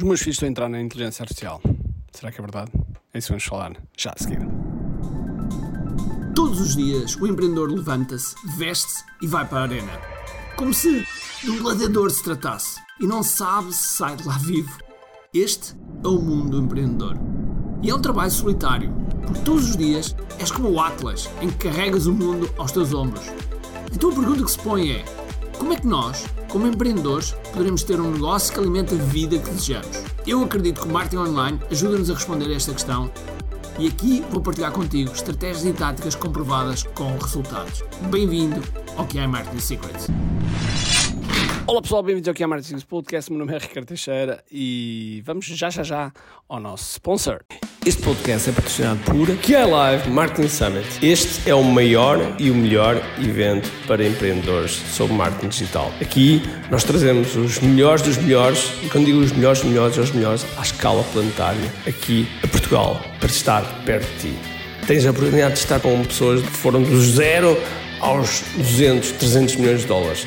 Os meus filhos estão a entrar na inteligência artificial. Será que é verdade? É isso que vamos falar já a seguir. Todos os dias o empreendedor levanta-se, veste-se e vai para a arena. Como se de um gladiador se tratasse e não sabe se sai de lá vivo. Este é o mundo do empreendedor. E é um trabalho solitário, porque todos os dias és como o Atlas, em que carregas o mundo aos teus ombros. Então a pergunta que se põe é: como é que nós, como empreendedores, poderemos ter um negócio que alimenta a vida que desejamos? Eu acredito que o marketing online ajuda-nos a responder a esta questão e aqui vou partilhar contigo estratégias e táticas comprovadas com resultados. Bem-vindo ao QI Marketing Secrets. Olá pessoal, bem-vindos ao QI Marketing Podcast. Meu nome é Ricardo Teixeira e vamos já já já ao nosso sponsor. Este podcast é patrocinado por QI Live Marketing Summit. Este é o maior e o melhor evento para empreendedores sobre marketing digital. Aqui nós trazemos os melhores dos melhores, e quando digo os melhores dos melhores, os melhores à escala planetária, aqui a Portugal, para estar perto de ti. Tens a oportunidade de estar com pessoas que foram do zero aos 200, 300 milhões de dólares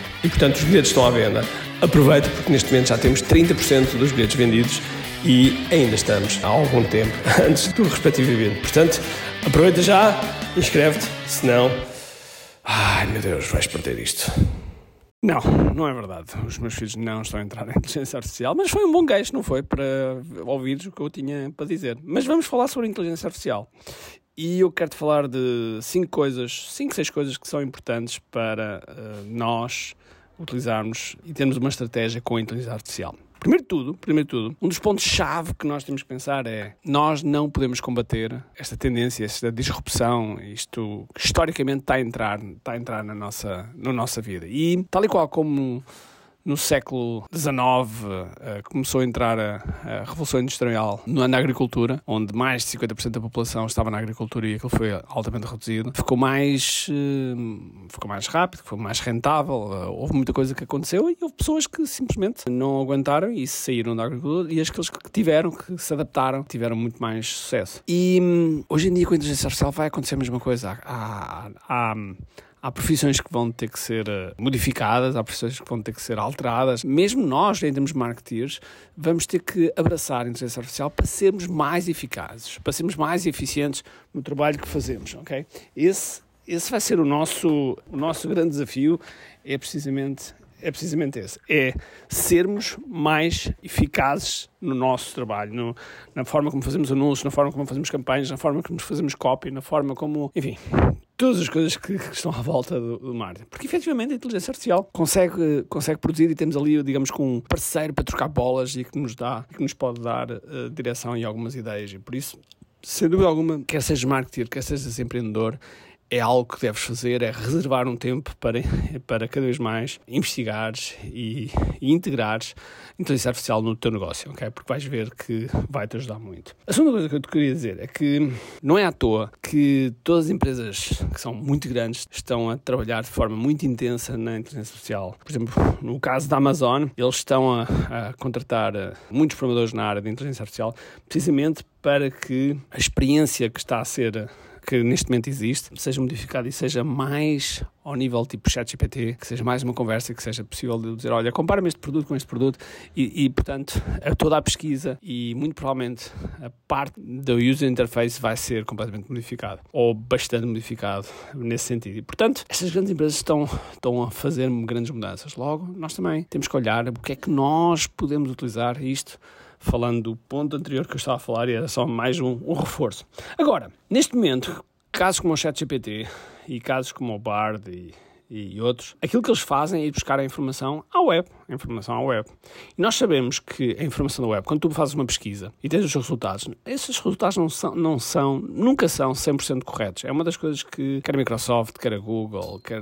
e, portanto, os bilhetes estão à venda. Aproveita porque neste momento já temos 30% dos bilhetes vendidos e ainda estamos há algum tempo antes do respectivo evento. Portanto, aproveita já, inscreve-te, senão. Ai meu Deus, vais perder isto. Não, não é verdade. Os meus filhos não estão a entrar na inteligência artificial, mas foi um bom gajo, não foi? Para ouvires o que eu tinha para dizer. Mas vamos falar sobre inteligência artificial. E eu quero-te falar de cinco coisas, cinco, seis coisas que são importantes para uh, nós utilizarmos e termos uma estratégia com a inteligência artificial. Primeiro de tudo, primeiro de tudo, um dos pontos-chave que nós temos que pensar é nós não podemos combater esta tendência, esta disrupção, isto historicamente está a entrar, está a entrar na nossa, na nossa vida. E tal e qual como no século XIX uh, começou a entrar a, a, Revolução Industrial na agricultura, onde mais de 50% da população estava na agricultura e aquilo foi altamente reduzido. Ficou mais, uh, ficou mais rápido, ficou mais rentável, uh, houve muita coisa que aconteceu e houve pessoas que simplesmente não aguentaram e saíram da agricultura e aqueles que tiveram, que se adaptaram, tiveram muito mais sucesso. E um, hoje em dia com a inteligência artificial vai acontecer a mesma coisa. Há, há, há Há profissões que vão ter que ser eh, modificadas, há profissões que vão ter que ser alteradas. Mesmo nós, em termos de marketeers, vamos ter que abraçar a inteligência artificial para sermos mais eficazes, para sermos mais eficientes no trabalho que fazemos, ok? Esse, esse vai ser o nosso, o nosso grande desafio, é precisamente é precisamente esse: é sermos mais eficazes no nosso trabalho, no, na forma como fazemos anúncios, na forma como fazemos campanhas, na forma como fazemos copy, na forma como, enfim, todas as coisas que, que estão à volta do, do marketing. Porque efetivamente a inteligência artificial consegue, consegue produzir e temos ali, digamos, com um parceiro para trocar bolas e que nos dá, que nos pode dar uh, direção e algumas ideias. E por isso, sem dúvida alguma, quer sejas marketer, quer sejas empreendedor, é algo que deves fazer, é reservar um tempo para, para cada vez mais investigares e, e integrares inteligência artificial no teu negócio, ok? Porque vais ver que vai te ajudar muito. A segunda coisa que eu te queria dizer é que não é à toa que todas as empresas que são muito grandes estão a trabalhar de forma muito intensa na inteligência artificial. Por exemplo, no caso da Amazon, eles estão a, a contratar eh, muitos programadores na área de inteligência artificial precisamente para que a experiência que está a ser que neste momento existe seja modificado e seja mais ao nível tipo ChatGPT, que seja mais uma conversa, que seja possível de dizer, olha, compara-me este produto com este produto e, e, portanto, toda a pesquisa e muito provavelmente a parte do user interface vai ser completamente modificada ou bastante modificado nesse sentido. E, portanto, estas grandes empresas estão, estão a fazer grandes mudanças. Logo, nós também temos que olhar o que é que nós podemos utilizar isto falando do ponto anterior que eu estava a falar e era só mais um, um reforço. Agora, neste momento, casos como o ChatGPT e casos como o Bard e, e outros, aquilo que eles fazem é ir buscar a informação à web, a informação à web. E nós sabemos que a informação da web, quando tu fazes uma pesquisa e tens os resultados, esses resultados não são, não são nunca são 100% corretos. É uma das coisas que quer a Microsoft, quer a Google, quer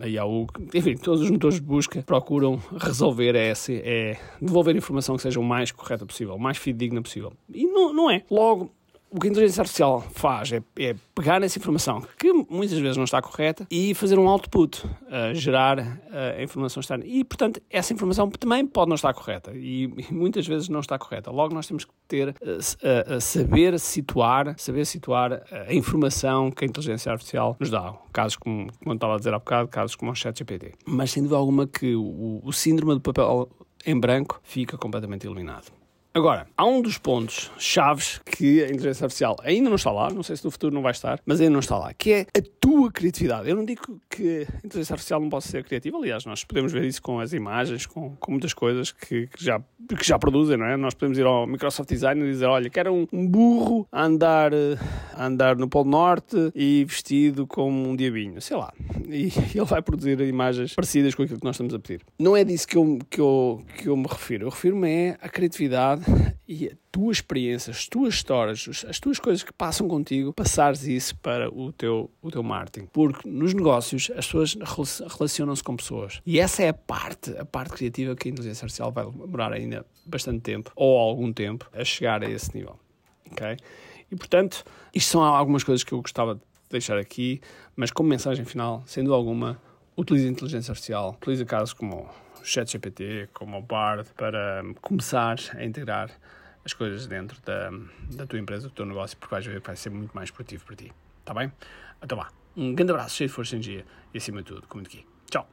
a Yahoo, enfim, todos os motores de busca procuram resolver é, é devolver informação que seja o mais correta possível, o mais fidedigna possível. E não, não é. Logo, o que a inteligência artificial faz é, é, pegar essa informação que muitas vezes não está correta e fazer um output, uh, gerar uh, a informação externa. E, portanto, essa informação também pode não estar correta e, e muitas vezes não está correta. Logo, nós temos que ter, uh, saber situar, saber situar a informação que a inteligência artificial nos dá. Casos como, como eu estava a dizer há bocado, casos como o ChatGPT. Mas, sem dúvida alguma, que o, o síndrome do papel em branco fica completamente eliminado. Agora, há um dos pontos chaves que a inteligência artificial ainda não está lá, não sei se no futuro não vai estar, mas ainda não está lá, que é a tua criatividade. Eu não digo que a inteligência artificial não possa ser criativa, aliás, nós podemos ver isso com as imagens, com, com muitas coisas que, que, já, que já produzem, não é? Nós podemos ir ao Microsoft Design e dizer, olha, quero um, um burro a andar, a andar no Polo Norte e vestido como um diabinho, sei lá. E ele vai produzir imagens parecidas com aquilo que nós estamos a pedir. Não é disso que eu, que eu, que eu me refiro. Eu refiro-me é à criatividade e a tua experiência, as tuas histórias, as tuas coisas que passam contigo, passares isso para o teu, o teu marketing. Porque nos negócios as pessoas relacionam-se com pessoas. E essa é a parte, a parte criativa que a inteligência artificial vai demorar ainda bastante tempo, ou algum tempo, a chegar a esse nível. Ok? E portanto, isto são algumas coisas que eu gostava de deixar aqui, mas como mensagem final, sendo alguma, utilize a inteligência artificial, utilize casos como o ChatGPT, como o Bard, para começar a integrar as coisas dentro da, da tua empresa, do teu negócio, porque vais ver que vai ser muito mais produtivo para ti. Está bem? Então vá. Um grande abraço, cheio de força e energia e acima de tudo, como aqui. Tchau.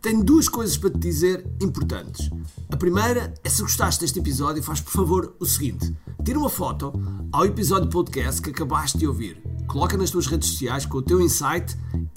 Tenho duas coisas para te dizer importantes. A primeira é se gostaste deste episódio, faz por favor o seguinte: tira uma foto ao episódio podcast que acabaste de ouvir, coloca nas tuas redes sociais com o teu insight